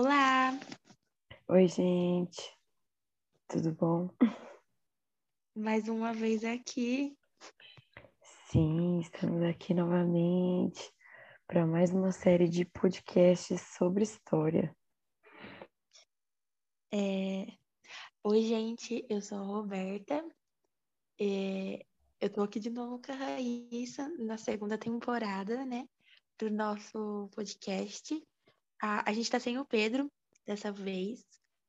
Olá! Oi, gente. Tudo bom? Mais uma vez aqui. Sim, estamos aqui novamente para mais uma série de podcasts sobre história. É... Oi, gente, eu sou a Roberta. É... Eu tô aqui de novo com a Raíssa na segunda temporada, né, do nosso podcast. A, a gente tá sem o Pedro dessa vez,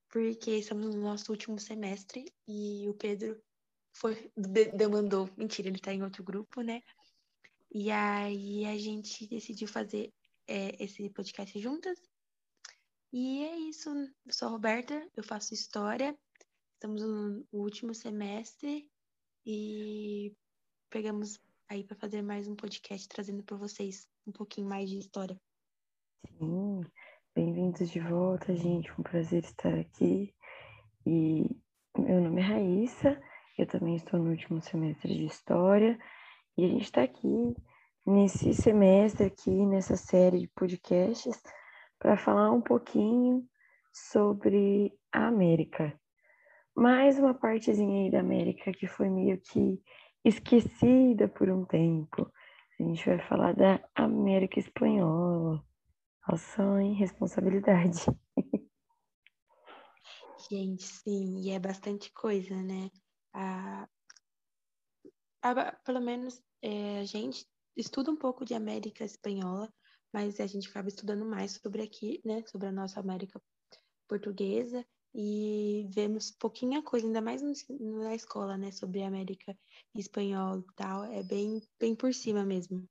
porque estamos no nosso último semestre e o Pedro foi demandou, mentira, ele tá em outro grupo, né? E aí a gente decidiu fazer é, esse podcast juntas. E é isso. Eu sou a Roberta, eu faço história. Estamos no último semestre e pegamos aí para fazer mais um podcast trazendo para vocês um pouquinho mais de história. Sim, bem-vindos de volta, gente. Um prazer estar aqui. E meu nome é Raíssa, eu também estou no último semestre de História. E a gente está aqui nesse semestre, aqui nessa série de podcasts, para falar um pouquinho sobre a América. Mais uma partezinha aí da América que foi meio que esquecida por um tempo. A gente vai falar da América Espanhola. Nossa, hein? Responsabilidade. Gente, sim, e é bastante coisa, né? A, a, pelo menos é, a gente estuda um pouco de América Espanhola, mas a gente acaba estudando mais sobre aqui, né? Sobre a nossa América Portuguesa e vemos pouquinha coisa, ainda mais no, na escola, né? Sobre América Espanhola e tal, é bem, bem por cima mesmo.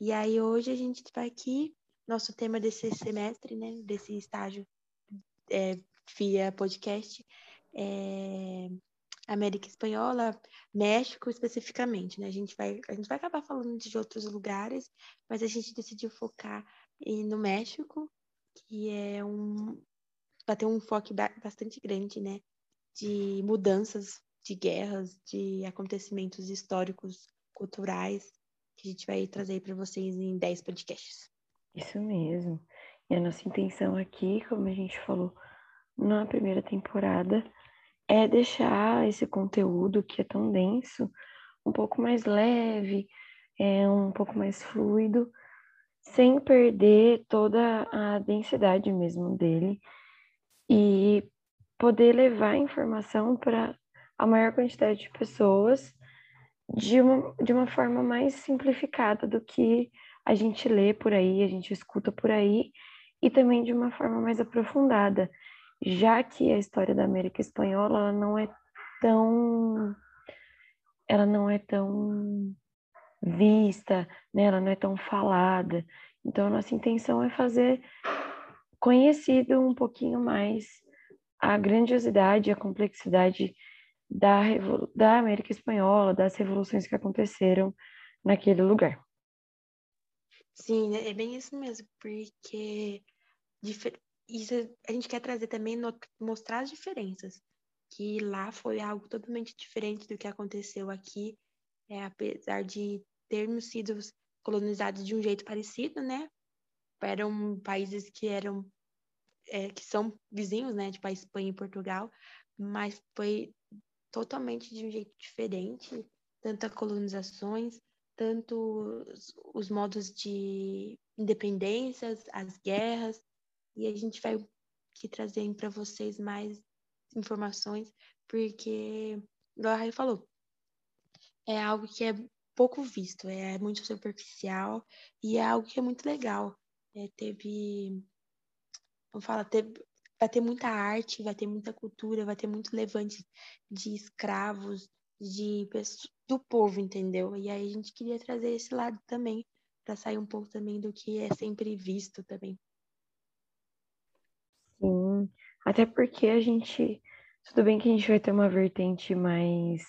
E aí hoje a gente vai aqui, nosso tema desse semestre, né? Desse estágio é, via podcast, é América Espanhola, México especificamente, né? A gente vai, a gente vai acabar falando de outros lugares, mas a gente decidiu focar no México, que é um vai ter um foco bastante grande, né? De mudanças, de guerras, de acontecimentos históricos, culturais, que a gente vai trazer para vocês em 10 podcasts. Isso mesmo. E a nossa intenção aqui, como a gente falou na primeira temporada, é deixar esse conteúdo que é tão denso um pouco mais leve, é um pouco mais fluido, sem perder toda a densidade mesmo dele e poder levar a informação para a maior quantidade de pessoas de uma, de uma forma mais simplificada do que a gente lê por aí, a gente escuta por aí, e também de uma forma mais aprofundada já que a história da América Espanhola ela não é tão ela não é tão vista, né? ela não é tão falada. Então, a nossa intenção é fazer conhecido um pouquinho mais a grandiosidade, a complexidade da, da América Espanhola, das revoluções que aconteceram naquele lugar. Sim, é bem isso mesmo, porque isso a gente quer trazer também, mostrar as diferenças. Que lá foi algo totalmente diferente do que aconteceu aqui, é, apesar de termos sido colonizados de um jeito parecido, né? Eram países que eram é, que são vizinhos, né, tipo a Espanha e Portugal, mas foi totalmente de um jeito diferente, tanto as colonizações, tanto os, os modos de independências, as guerras, e a gente vai aqui trazer para vocês mais informações, porque, igual a Raio falou, é algo que é pouco visto, é muito superficial e é algo que é muito legal. É, teve, vamos falar, teve, vai ter muita arte, vai ter muita cultura, vai ter muito levante de escravos, de do povo, entendeu? E aí a gente queria trazer esse lado também, para sair um pouco também do que é sempre visto também. Sim, até porque a gente. Tudo bem que a gente vai ter uma vertente mais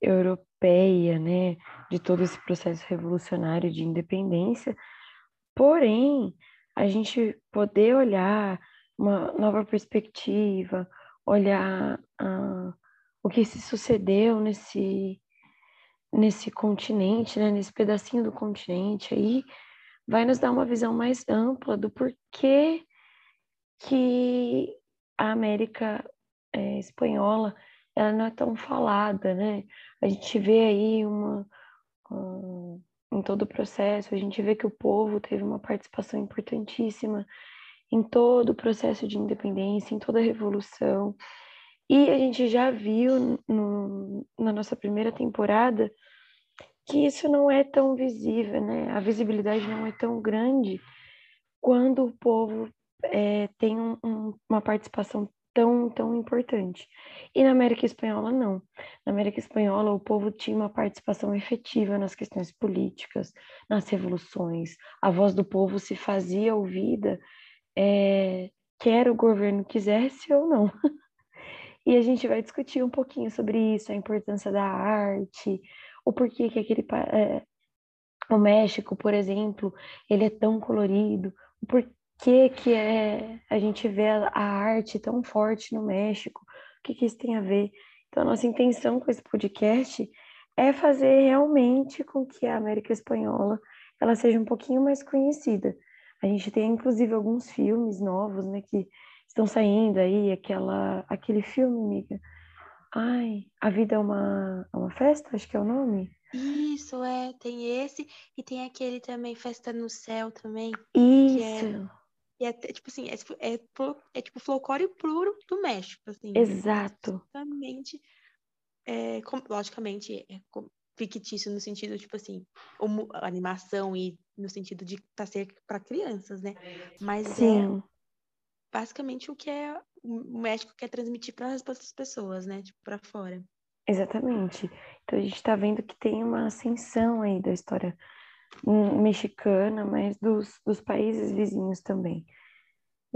europeia, né, de todo esse processo revolucionário de independência, porém, a gente poder olhar uma nova perspectiva, olhar uh, o que se sucedeu nesse, nesse continente, né, nesse pedacinho do continente aí, vai nos dar uma visão mais ampla do porquê que a América é, espanhola ela não é tão falada, né? A gente vê aí uma, uma, em todo o processo, a gente vê que o povo teve uma participação importantíssima em todo o processo de independência, em toda a revolução. E a gente já viu no, na nossa primeira temporada que isso não é tão visível, né? A visibilidade não é tão grande quando o povo é, tem um, um, uma participação tão, tão importante. E na América Espanhola, não. Na América Espanhola, o povo tinha uma participação efetiva nas questões políticas, nas revoluções. A voz do povo se fazia ouvida, é, quer o governo quisesse ou não. e a gente vai discutir um pouquinho sobre isso, a importância da arte, o porquê que aquele é, o México, por exemplo, ele é tão colorido, o porquê que é a gente vê a, a arte tão forte no México, o que, que isso tem a ver. Então, a nossa intenção com esse podcast é fazer realmente com que a América Espanhola ela seja um pouquinho mais conhecida. A gente tem inclusive alguns filmes novos, né, que estão saindo aí, aquela aquele filme, amiga, Ai, a vida é uma, é uma festa, acho que é o nome. Isso, é, tem esse e tem aquele também, Festa no Céu também. Isso. Que é, é, tipo assim, é, é, é tipo folclore puro do México, assim. Exato. Exatamente. É, com, logicamente, é fictício no sentido, tipo assim, uma, animação e no sentido de tá ser para crianças, né? Mas é Sim. é basicamente o que é o México quer transmitir para as pessoas, né? Tipo, para fora. Exatamente. Então a gente está vendo que tem uma ascensão aí da história mexicana, mas dos, dos países vizinhos também.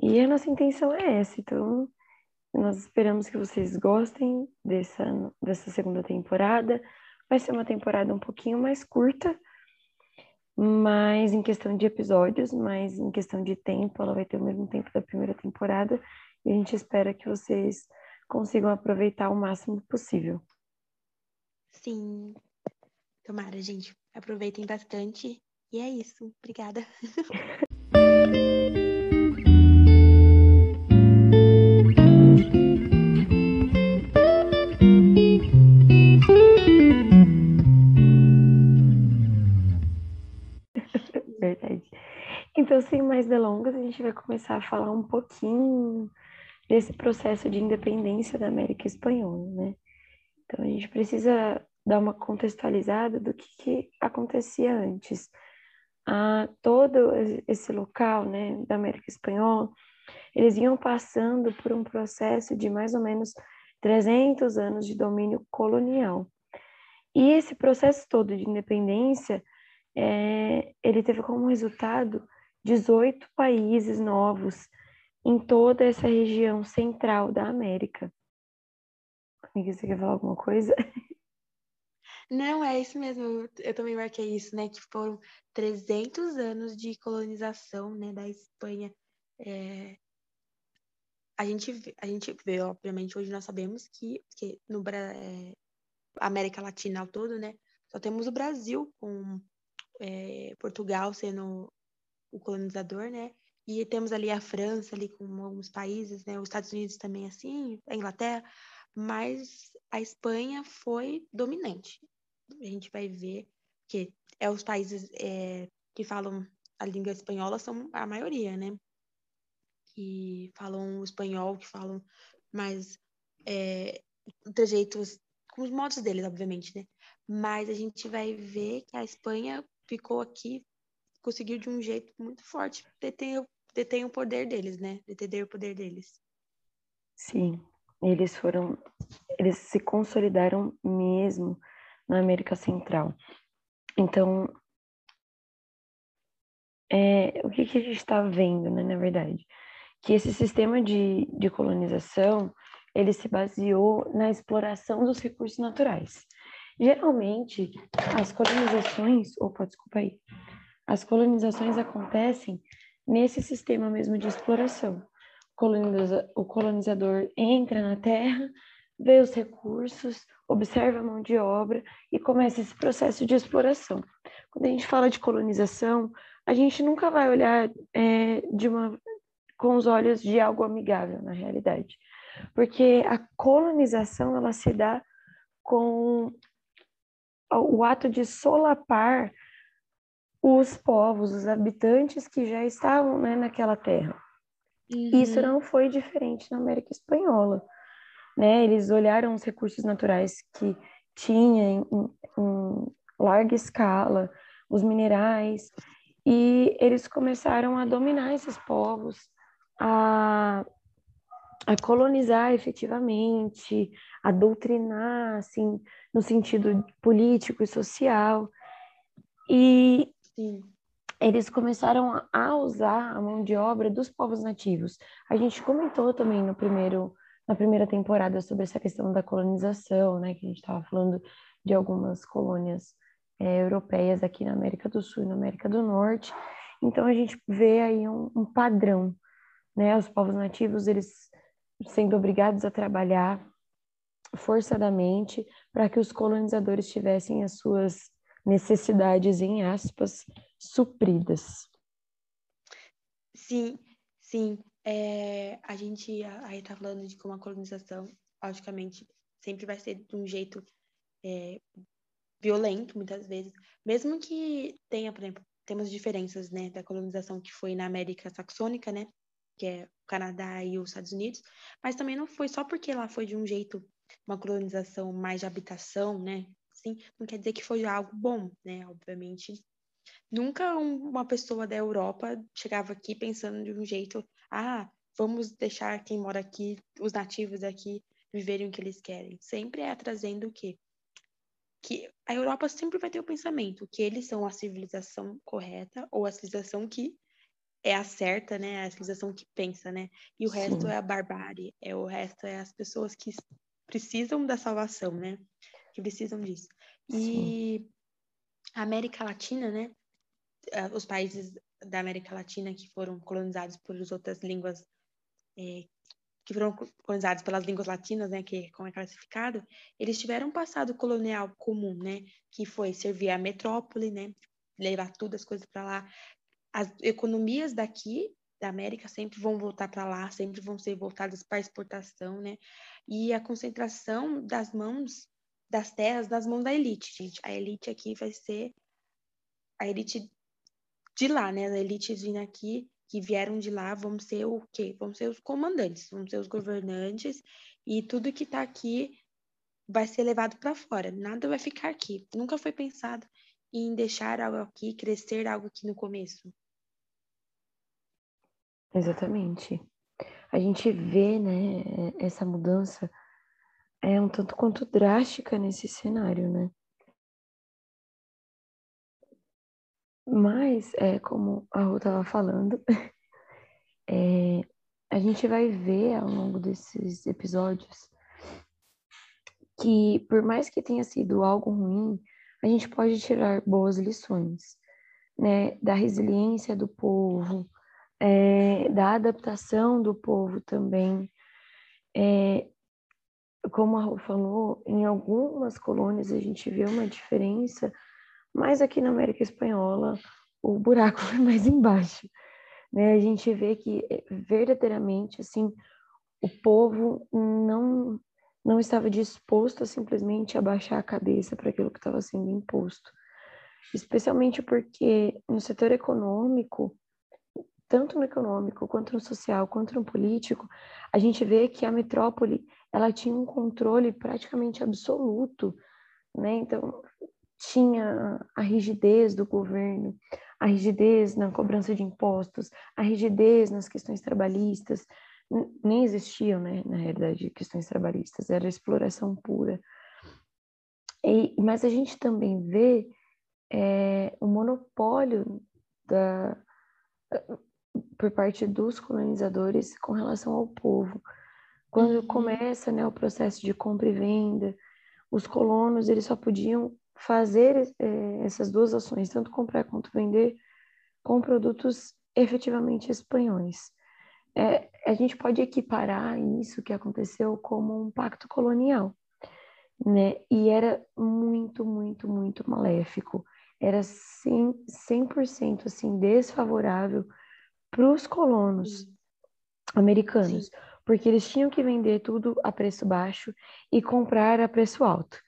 E a nossa intenção é essa. Então, nós esperamos que vocês gostem dessa, dessa segunda temporada. Vai ser uma temporada um pouquinho mais curta, mas em questão de episódios, mas em questão de tempo, ela vai ter o mesmo tempo da primeira temporada. E a gente espera que vocês consigam aproveitar o máximo possível. Sim. Tomara, gente. Aproveitem bastante. E é isso. Obrigada. mais delongas, a gente vai começar a falar um pouquinho desse processo de independência da América Espanhola, né? Então a gente precisa dar uma contextualizada do que, que acontecia antes. Ah, todo esse local, né, da América Espanhola, eles iam passando por um processo de mais ou menos 300 anos de domínio colonial. E esse processo todo de independência, é, ele teve como resultado 18 países novos em toda essa região central da América. Amiga, você quer falar alguma coisa? Não, é isso mesmo. Eu, também marquei isso, né? Que foram 300 anos de colonização, né, da Espanha. É... A gente, a gente vê, obviamente, hoje nós sabemos que, que no é, América Latina ao todo, né, só temos o Brasil com é, Portugal sendo o colonizador, né, e temos ali a França, ali com alguns países, né? Os Estados Unidos também assim, a Inglaterra, mas a Espanha foi dominante. A gente vai ver que é os países é, que falam a língua espanhola são a maioria, né? Que falam o espanhol, que falam mais é, trejeitos com os modos deles, obviamente, né? Mas a gente vai ver que a Espanha ficou aqui, conseguiu de um jeito muito forte ter, ter detém o poder deles, né? Deter o poder deles. Sim, eles foram, eles se consolidaram mesmo na América Central. Então, é, o que, que a gente está vendo, né, na verdade? Que esse sistema de, de colonização, ele se baseou na exploração dos recursos naturais. Geralmente, as colonizações, opa, desculpa aí, as colonizações acontecem nesse sistema mesmo de exploração. O colonizador entra na terra, vê os recursos, observa a mão de obra e começa esse processo de exploração. Quando a gente fala de colonização, a gente nunca vai olhar é, de uma com os olhos de algo amigável, na realidade. Porque a colonização, ela se dá com o ato de solapar os povos, os habitantes que já estavam né, naquela terra. Uhum. Isso não foi diferente na América Espanhola. Né? Eles olharam os recursos naturais que tinha em, em larga escala, os minerais, e eles começaram a dominar esses povos, a, a colonizar efetivamente, a doutrinar, assim, no sentido político e social. E Sim. eles começaram a usar a mão de obra dos povos nativos. A gente comentou também no primeiro, na primeira temporada sobre essa questão da colonização, né, que a gente estava falando de algumas colônias é, europeias aqui na América do Sul e na América do Norte. Então a gente vê aí um, um padrão, né? Os povos nativos eles sendo obrigados a trabalhar forçadamente para que os colonizadores tivessem as suas necessidades, em aspas, supridas. Sim, sim. É, a gente aí está falando de como a colonização, logicamente, sempre vai ser de um jeito é, violento, muitas vezes. Mesmo que tenha, por exemplo, temos diferenças, né, da colonização que foi na América Saxônica, né, que é o Canadá e os Estados Unidos, mas também não foi só porque lá foi de um jeito uma colonização mais de habitação, né? Sim, não quer dizer que foi algo bom, né? Obviamente, nunca uma pessoa da Europa chegava aqui pensando de um jeito, ah, vamos deixar quem mora aqui, os nativos aqui, viverem o que eles querem. Sempre é trazendo o quê? Que a Europa sempre vai ter o pensamento que eles são a civilização correta ou a civilização que é a certa, né? A civilização que pensa, né? E o Sim. resto é a barbárie, é o resto é as pessoas que precisam da salvação, né? Que precisam disso. E Sim. a América Latina, né? Ah, os países da América Latina que foram colonizados por outras línguas é, que foram colonizados pelas línguas latinas, né, que como é classificado, eles tiveram um passado colonial comum, né, que foi servir a metrópole, né, levar todas as coisas para lá. As economias daqui da América sempre vão voltar para lá, sempre vão ser voltadas para exportação, né? E a concentração das mãos das terras nas mãos da elite, gente. A elite aqui vai ser a elite de lá, né? A elite vindo aqui, que vieram de lá, vão ser o quê? Vão ser os comandantes, vão ser os governantes, e tudo que está aqui vai ser levado para fora. Nada vai ficar aqui. Nunca foi pensado em deixar algo aqui, crescer algo aqui no começo. Exatamente. A gente vê, né, essa mudança é um tanto quanto drástica nesse cenário, né? Mas, é, como a Rô estava falando, é, a gente vai ver ao longo desses episódios que, por mais que tenha sido algo ruim, a gente pode tirar boas lições, né? Da resiliência do povo, é, da adaptação do povo também. É, como a Raul falou, em algumas colônias a gente vê uma diferença, mas aqui na América Espanhola o buraco é mais embaixo. Né? A gente vê que é, verdadeiramente assim o povo não não estava disposto a simplesmente abaixar a cabeça para aquilo que estava sendo imposto, especialmente porque no setor econômico tanto no econômico, quanto no social, quanto no político, a gente vê que a metrópole ela tinha um controle praticamente absoluto, né? Então tinha a rigidez do governo, a rigidez na cobrança de impostos, a rigidez nas questões trabalhistas, nem existiam, né, na realidade, questões trabalhistas, era exploração pura. E, mas a gente também vê é, o monopólio da, por parte dos colonizadores com relação ao povo. Quando uhum. começa né, o processo de compra e venda, os colonos eles só podiam fazer é, essas duas ações, tanto comprar quanto vender, com produtos efetivamente espanhóis. É, a gente pode equiparar isso que aconteceu como um pacto colonial, né? E era muito, muito, muito maléfico. Era 100%, 100 assim, desfavorável para os colonos, americanos, Sim. Porque eles tinham que vender tudo a preço baixo e comprar a preço alto.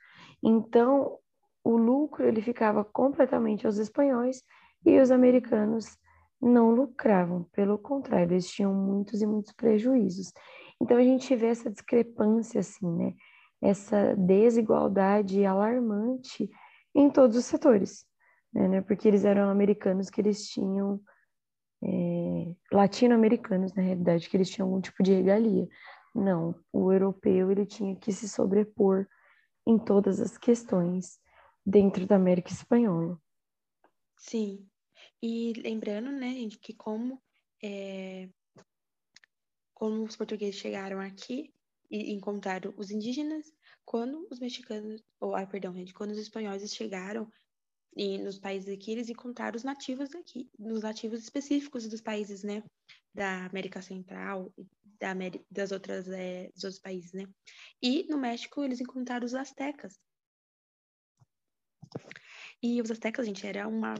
Então, o lucro ele ficava completamente aos espanhóis e os americanos não lucravam, pelo contrário, eles tinham muitos e muitos prejuízos. Então a gente vê essa discrepância assim, né? Essa desigualdade alarmante em todos os setores, né? Porque eles eram americanos que eles tinham é, latino-americanos na realidade que eles tinham algum tipo de regalia. Não, o europeu ele tinha que se sobrepor em todas as questões dentro da América Espanhola. Sim. E lembrando, né, gente, que como, é, como os portugueses chegaram aqui e encontraram os indígenas, quando os mexicanos, ou, ah, perdão, gente, quando os espanhóis chegaram e nos países aqui, eles encontraram os nativos daqui, nos nativos específicos dos países, né, da América Central, da América, das outras, é, dos outros países, né. E no México, eles encontraram os astecas. E os astecas, gente, era uma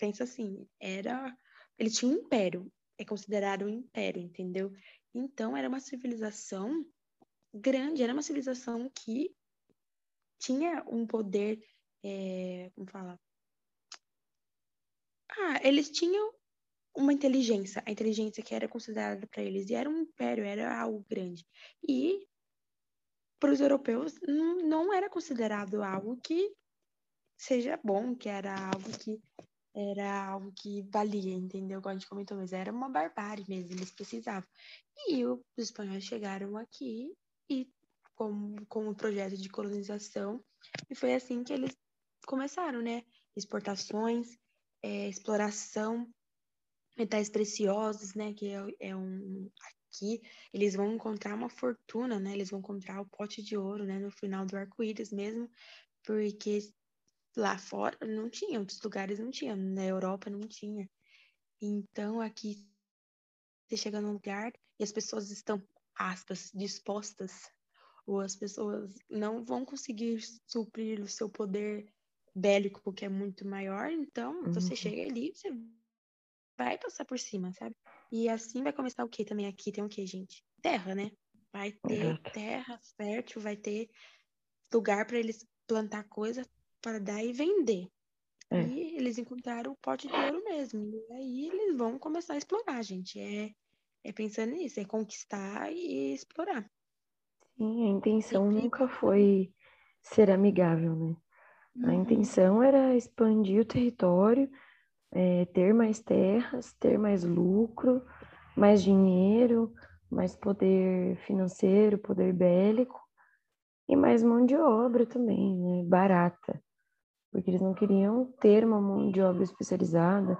pensa assim, era. Eles tinham um império, é considerado um império, entendeu? Então, era uma civilização grande, era uma civilização que tinha um poder. É, como falar? Ah, eles tinham uma inteligência, a inteligência que era considerada para eles, e era um império, era algo grande. E para os europeus não, era considerado algo que seja bom, que era algo que era algo que valia, entendeu? Igual a gente comentou, mas era uma barbárie mesmo, eles precisavam. E os espanhóis chegaram aqui e com, com o projeto de colonização, e foi assim que eles começaram, né? Exportações, é, exploração, metais preciosos, né? Que é, é um aqui eles vão encontrar uma fortuna, né? Eles vão encontrar o pote de ouro, né? No final do arco-íris mesmo, porque lá fora não tinha, outros lugares não tinha, na Europa não tinha. Então aqui você chega num lugar e as pessoas estão, aspas, dispostas, ou as pessoas não vão conseguir suprir o seu poder bélico, que é muito maior, então uhum. você chega ali, você vai passar por cima, sabe? E assim vai começar o que também aqui? Tem o que, gente? Terra, né? Vai ter terra fértil, vai ter lugar para eles plantar coisa, para dar e vender. É. E eles encontraram o pote de ouro mesmo. E aí eles vão começar a explorar, gente. É, é pensando nisso, é conquistar e explorar. Sim, a intenção nunca foi ser amigável, né? A uhum. intenção era expandir o território, é, ter mais terras, ter mais lucro, mais dinheiro, mais poder financeiro, poder bélico e mais mão de obra também, né? Barata porque eles não queriam ter uma mão de obra especializada,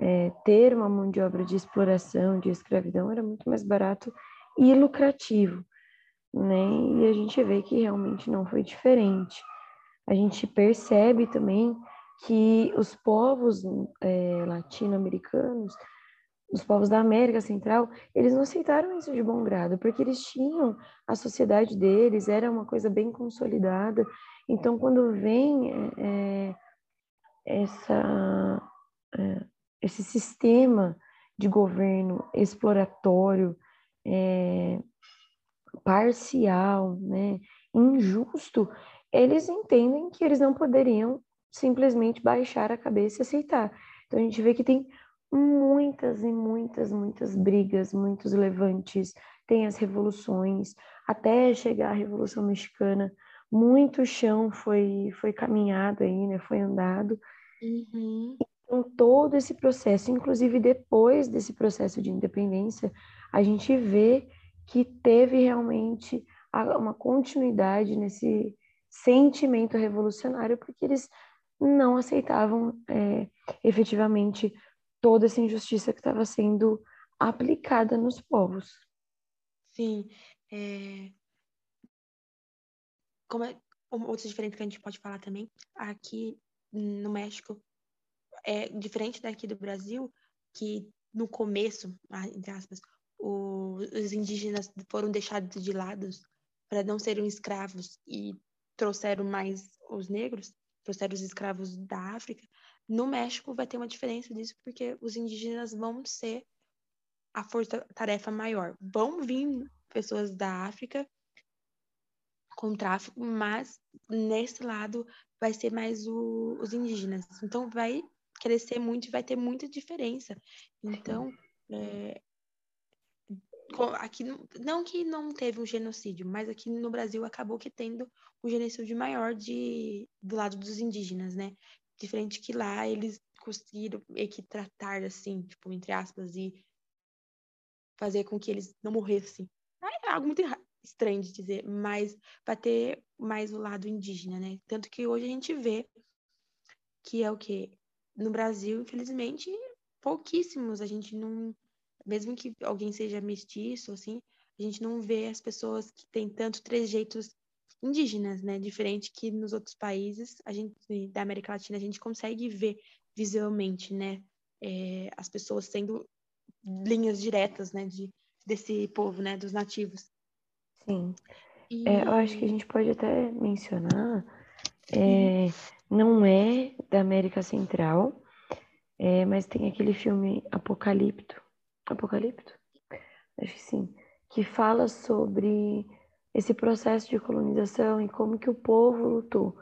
é, ter uma mão de obra de exploração, de escravidão, era muito mais barato e lucrativo, né? E a gente vê que realmente não foi diferente. A gente percebe também que os povos é, latino-americanos, os povos da América Central, eles não aceitaram isso de bom grado, porque eles tinham a sociedade deles, era uma coisa bem consolidada, então, quando vem é, essa, é, esse sistema de governo exploratório, é, parcial, né, injusto, eles entendem que eles não poderiam simplesmente baixar a cabeça e aceitar. Então, a gente vê que tem muitas e muitas, muitas brigas, muitos levantes, tem as revoluções, até chegar à Revolução Mexicana, muito chão foi, foi caminhado aí, né? Foi andado. Uhum. Então, todo esse processo, inclusive depois desse processo de independência, a gente vê que teve realmente uma continuidade nesse sentimento revolucionário, porque eles não aceitavam é, efetivamente toda essa injustiça que estava sendo aplicada nos povos. Sim, é, como é, diferentes que a gente pode falar também, aqui no México, é diferente daqui do Brasil, que no começo, ah, entre aspas, os indígenas foram deixados de lado para não serem escravos e trouxeram mais os negros, trouxeram os escravos da África. No México vai ter uma diferença disso, porque os indígenas vão ser a força-tarefa maior. Vão vir pessoas da África com tráfico, mas nesse lado vai ser mais o, os indígenas. Então vai crescer muito e vai ter muita diferença. Então, é, aqui não que não teve um genocídio, mas aqui no Brasil acabou que tendo um genocídio maior de do lado dos indígenas, né? Diferente que lá eles conseguiram que tratar assim, tipo, entre aspas, e fazer com que eles não morressem. É algo muito estranho de dizer, mas vai ter mais o lado indígena, né? Tanto que hoje a gente vê que é o que no Brasil, infelizmente, pouquíssimos a gente não mesmo que alguém seja mestiço, assim, a gente não vê as pessoas que têm tanto trejeitos indígenas, né? Diferente que nos outros países, a gente da América Latina, a gente consegue ver visualmente, né? É, as pessoas sendo linhas diretas, né? De, desse povo, né? Dos nativos. Sim. E... É, eu acho que a gente pode até mencionar, é, uhum. não é da América Central, é, mas tem aquele filme Apocalipto, Apocalipto? Acho que sim. Que fala sobre esse processo de colonização e como que o povo lutou.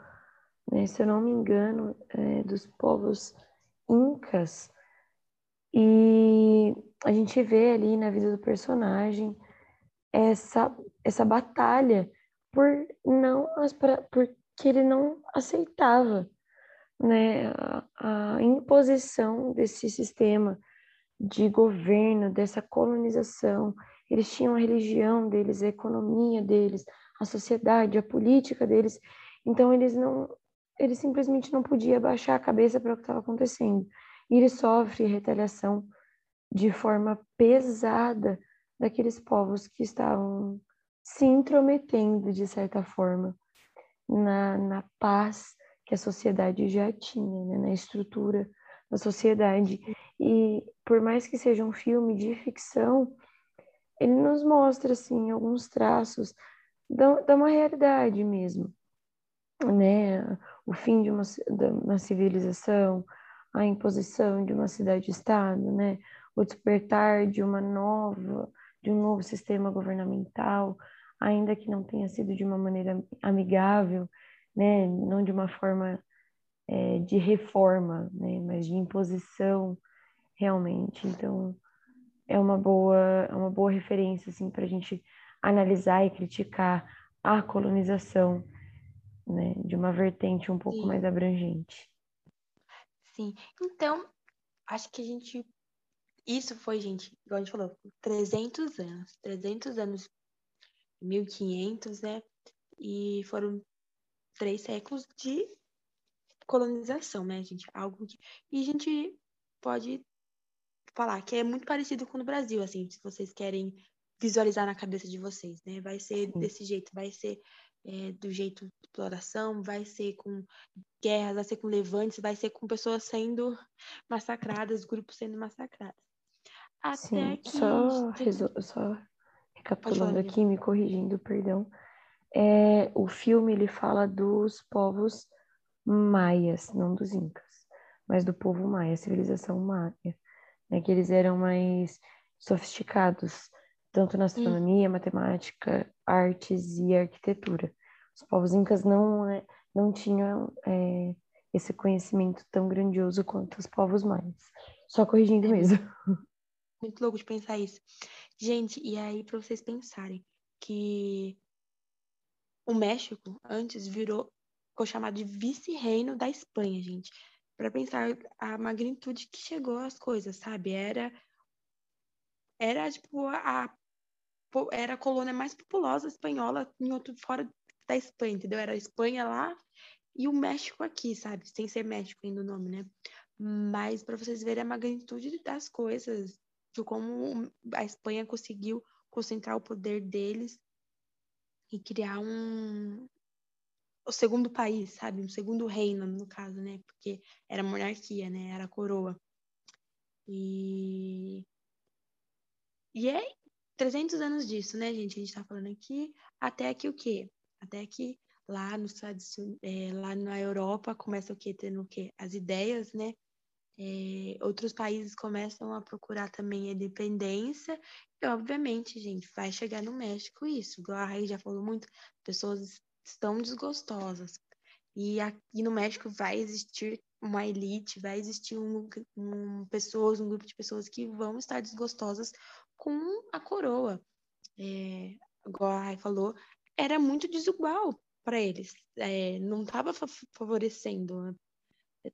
Né? Se eu não me engano, é, dos povos incas. E a gente vê ali na vida do personagem essa, essa batalha por não porque ele não aceitava né, a, a imposição desse sistema de governo, dessa colonização. Eles tinham a religião deles, a economia deles, a sociedade, a política deles. Então eles não, eles simplesmente não podiam baixar a cabeça para o que estava acontecendo. E ele sofre retaliação de forma pesada daqueles povos que estavam se intrometendo de certa forma na, na paz que a sociedade já tinha, né? na estrutura da sociedade. E por mais que seja um filme de ficção, ele nos mostra assim alguns traços da, da uma realidade mesmo, né? O fim de uma, de uma civilização, a imposição de uma cidade-estado, né? O despertar de uma nova, de um novo sistema governamental, ainda que não tenha sido de uma maneira amigável, né? Não de uma forma é, de reforma, né? Mas de imposição realmente. Então, é uma boa, é uma boa referência assim, para a gente analisar e criticar a colonização né, de uma vertente um pouco Sim. mais abrangente. Sim. Então, acho que a gente. Isso foi, gente, igual a gente falou, 300 anos. 300 anos, 1500, né? E foram três séculos de colonização, né, gente? Algo que. E a gente pode falar que é muito parecido com o Brasil, assim, se vocês querem visualizar na cabeça de vocês, né? Vai ser Sim. desse jeito, vai ser é, do jeito de exploração, vai ser com guerras, vai ser com levantes, vai ser com pessoas sendo massacradas, grupos sendo massacrados. Até Sim, que. Só, só recapitulando aqui, me corrigindo, perdão. É, o filme ele fala dos povos maias, não dos incas, mas do povo maia, civilização maia né, que eles eram mais sofisticados, tanto na astronomia, hum. matemática, artes e arquitetura. Os povos incas não, é, não tinham é, esse conhecimento tão grandioso quanto os povos maias. Só corrigindo é mesmo. Muito louco de pensar isso. Gente, e aí para vocês pensarem que o México antes virou, ficou chamado de vice-reino da Espanha, gente para pensar a magnitude que chegou as coisas, sabe? Era era tipo a era a colônia mais populosa espanhola em outro fora da Espanha, entendeu? Era a Espanha lá e o México aqui, sabe? Sem ser México ainda o nome, né? Mas para vocês verem a magnitude das coisas, de como a Espanha conseguiu concentrar o poder deles e criar um, o segundo país, sabe? Um segundo reino, no caso, né? Porque era monarquia, né? Era coroa. E... E é 300 anos disso, né, gente? A gente tá falando aqui. Até que o quê? Até que lá nos é, lá na Europa começa o quê? Tendo o quê? As ideias, né? É, outros países começam a procurar também a independência, e obviamente, gente, vai chegar no México isso, a Raí já falou muito, pessoas estão desgostosas. E aqui no México vai existir uma elite, vai existir um, um, pessoas, um grupo de pessoas que vão estar desgostosas com a coroa. É, igual a Rai falou, era muito desigual para eles. É, não estava favorecendo. Né?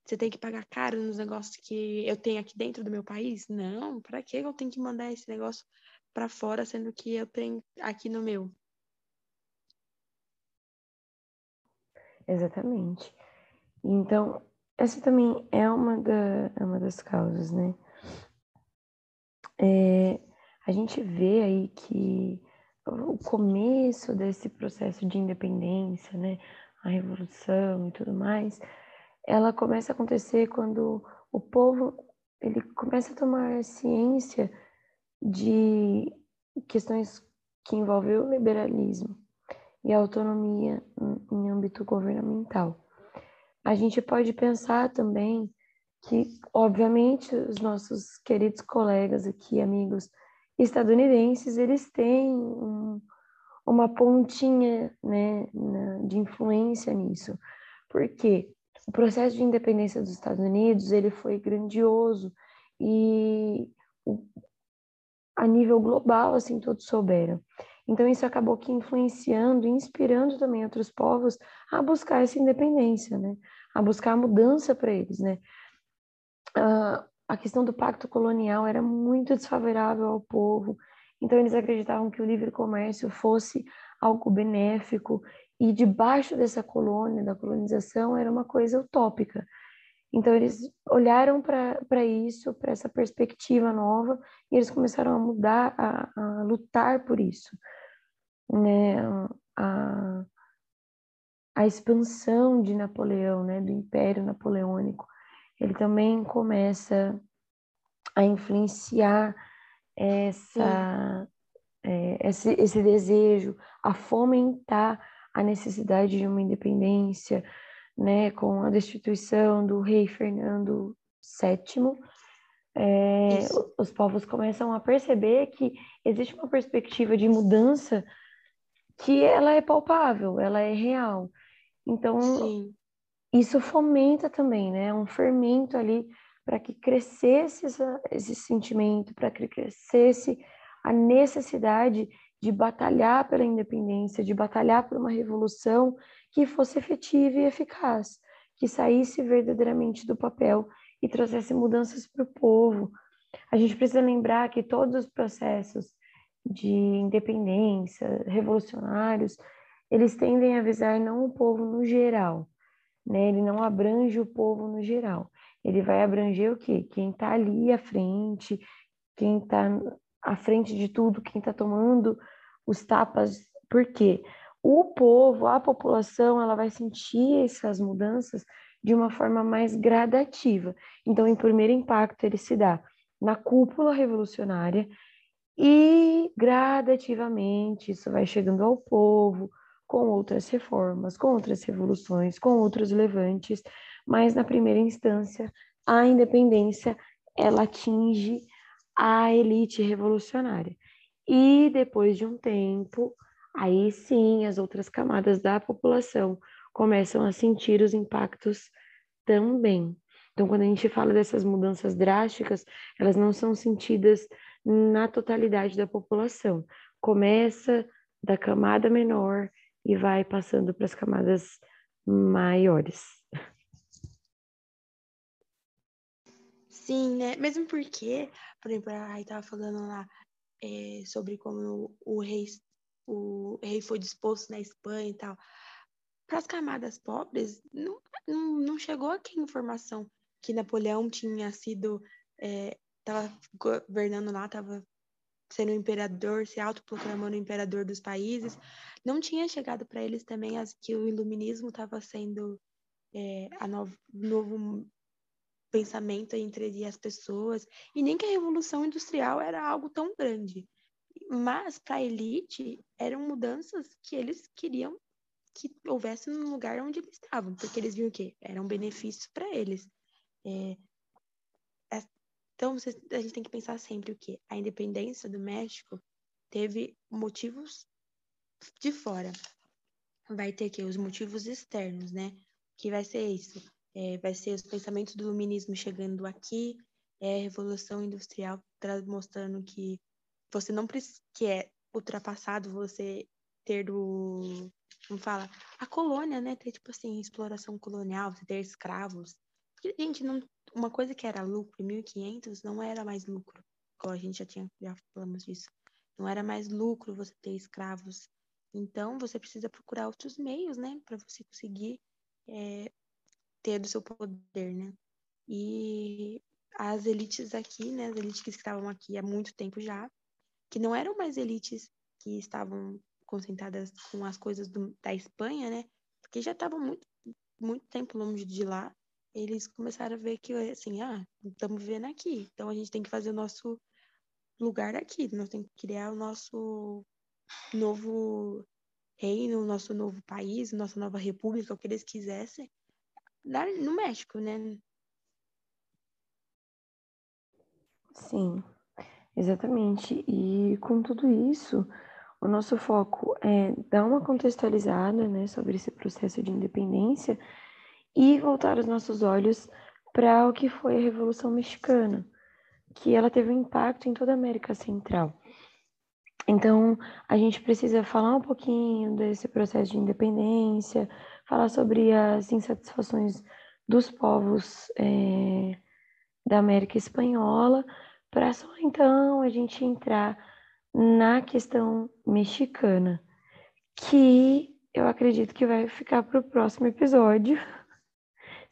Você tem que pagar caro nos negócios que eu tenho aqui dentro do meu país? Não, para que eu tenho que mandar esse negócio para fora, sendo que eu tenho aqui no meu? Exatamente. Então, essa também é uma, da, é uma das causas, né? É, a gente vê aí que o começo desse processo de independência, né, a revolução e tudo mais, ela começa a acontecer quando o povo ele começa a tomar ciência de questões que envolvem o liberalismo e autonomia em âmbito governamental. A gente pode pensar também que, obviamente, os nossos queridos colegas aqui, amigos estadunidenses, eles têm um, uma pontinha né, de influência nisso. Porque o processo de independência dos Estados Unidos ele foi grandioso e a nível global, assim, todos souberam. Então, isso acabou que influenciando, inspirando também outros povos a buscar essa independência, né? A buscar a mudança para eles, né? Uh, a questão do pacto colonial era muito desfavorável ao povo, então eles acreditavam que o livre comércio fosse algo benéfico e debaixo dessa colônia, da colonização, era uma coisa utópica. Então eles olharam para isso, para essa perspectiva nova, e eles começaram a mudar, a, a lutar por isso. Né? A, a expansão de Napoleão, né, do Império Napoleônico, ele também começa a influenciar essa, é, esse, esse desejo, a fomentar a necessidade de uma independência, né, com a destituição do rei Fernando VII, é, os povos começam a perceber que existe uma perspectiva de mudança que ela é palpável, ela é real. Então, Sim. isso fomenta também, né, um fermento ali para que crescesse essa, esse sentimento, para que crescesse a necessidade de batalhar pela independência, de batalhar por uma revolução que fosse efetiva e eficaz, que saísse verdadeiramente do papel e trouxesse mudanças para o povo. A gente precisa lembrar que todos os processos de independência, revolucionários, eles tendem a visar não o povo no geral, né? Ele não abrange o povo no geral. Ele vai abranger o quê? Quem está ali à frente, quem está à frente de tudo, quem está tomando os tapas. Por quê? o povo, a população, ela vai sentir essas mudanças de uma forma mais gradativa. Então, em primeiro impacto, ele se dá na cúpula revolucionária e gradativamente isso vai chegando ao povo com outras reformas, com outras revoluções, com outros levantes, mas na primeira instância, a independência ela atinge a elite revolucionária. E depois de um tempo, aí sim as outras camadas da população começam a sentir os impactos também. Então, quando a gente fala dessas mudanças drásticas, elas não são sentidas na totalidade da população. Começa da camada menor e vai passando para as camadas maiores. Sim, né? Mesmo porque, por exemplo, a Rai estava falando lá é, sobre como o rei o rei foi disposto na Espanha e tal. Para as camadas pobres, não, não, não chegou aqui informação que Napoleão tinha sido, estava governando lá, estava sendo imperador, se autoproclamando imperador dos países. Não tinha chegado para eles também as, que o iluminismo estava sendo é, a novo, novo pensamento entre as pessoas, e nem que a revolução industrial era algo tão grande. Mas para a elite eram mudanças que eles queriam que houvesse no lugar onde eles estavam, porque eles viam que era um benefício para eles. É, Então, você, a gente tem que pensar sempre o quê? A independência do México teve motivos de fora. Vai ter que os motivos externos, né? Que vai ser isso. É, vai ser os pensamentos do iluminismo chegando aqui, é a revolução industrial mostrando que você não precisa, que é ultrapassado você ter o, como fala, a colônia, né? Ter tipo assim, exploração colonial, ter escravos. Gente, não, uma coisa que era lucro em 1500 não era mais lucro. Como a gente já tinha, já falamos disso. Não era mais lucro você ter escravos. Então, você precisa procurar outros meios, né? Para você conseguir é, ter do seu poder, né? E as elites aqui, né? As elites que estavam aqui há muito tempo já, que não eram mais elites que estavam concentradas com as coisas do, da Espanha, né? Porque já estavam muito, muito tempo longe de lá. Eles começaram a ver que, assim, ah, estamos vivendo aqui. Então a gente tem que fazer o nosso lugar aqui. Nós temos que criar o nosso novo reino, o nosso novo país, nossa nova república, o que eles quisessem, no México, né? Sim, exatamente. E com tudo isso, o nosso foco é dar uma contextualizada né, sobre esse processo de independência e voltar os nossos olhos para o que foi a Revolução Mexicana, que ela teve um impacto em toda a América Central. Então, a gente precisa falar um pouquinho desse processo de independência, falar sobre as insatisfações dos povos é, da América Espanhola, para só então a gente entrar na questão mexicana, que eu acredito que vai ficar para o próximo episódio,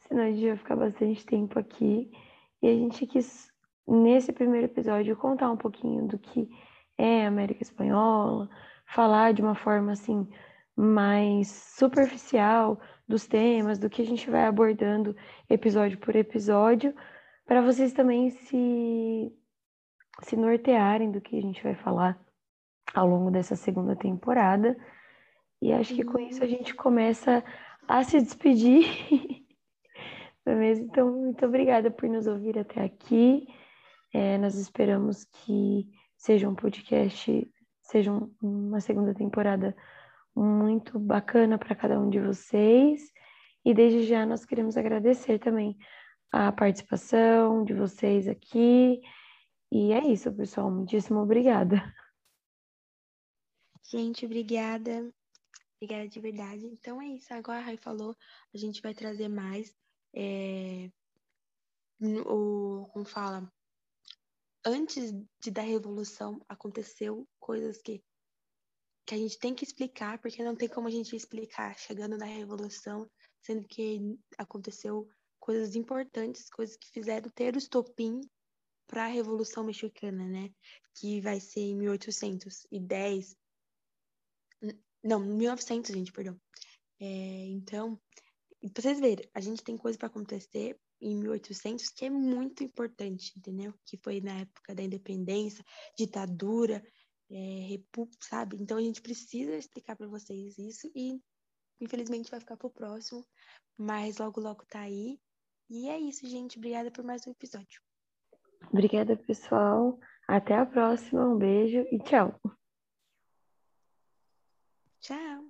senão a gente vai ficar bastante tempo aqui. E a gente quis, nesse primeiro episódio, contar um pouquinho do que é a América Espanhola, falar de uma forma assim mais superficial dos temas, do que a gente vai abordando episódio por episódio, para vocês também se se nortearem do que a gente vai falar ao longo dessa segunda temporada. E acho que com isso a gente começa a se despedir. É mesmo? Então, muito obrigada por nos ouvir até aqui. É, nós esperamos que seja um podcast, seja uma segunda temporada muito bacana para cada um de vocês. E desde já nós queremos agradecer também a participação de vocês aqui e é isso, pessoal. Muitíssimo obrigada. Gente, obrigada. Obrigada de verdade. Então é isso. Agora a Rai falou, a gente vai trazer mais. É, o, como fala? Antes de da revolução aconteceu coisas que que a gente tem que explicar, porque não tem como a gente explicar chegando na revolução, sendo que aconteceu coisas importantes, coisas que fizeram ter o estopim para a Revolução Mexicana, né? Que vai ser em 1810. Não, 1900, gente, perdão. É, então, pra vocês verem, a gente tem coisa para acontecer em 1800 que é muito importante, entendeu? Que foi na época da independência, ditadura, é, república, sabe? Então a gente precisa explicar para vocês isso e infelizmente vai ficar pro próximo, mas logo logo tá aí. E é isso, gente. Obrigada por mais um episódio. Obrigada, pessoal. Até a próxima. Um beijo e tchau. Tchau.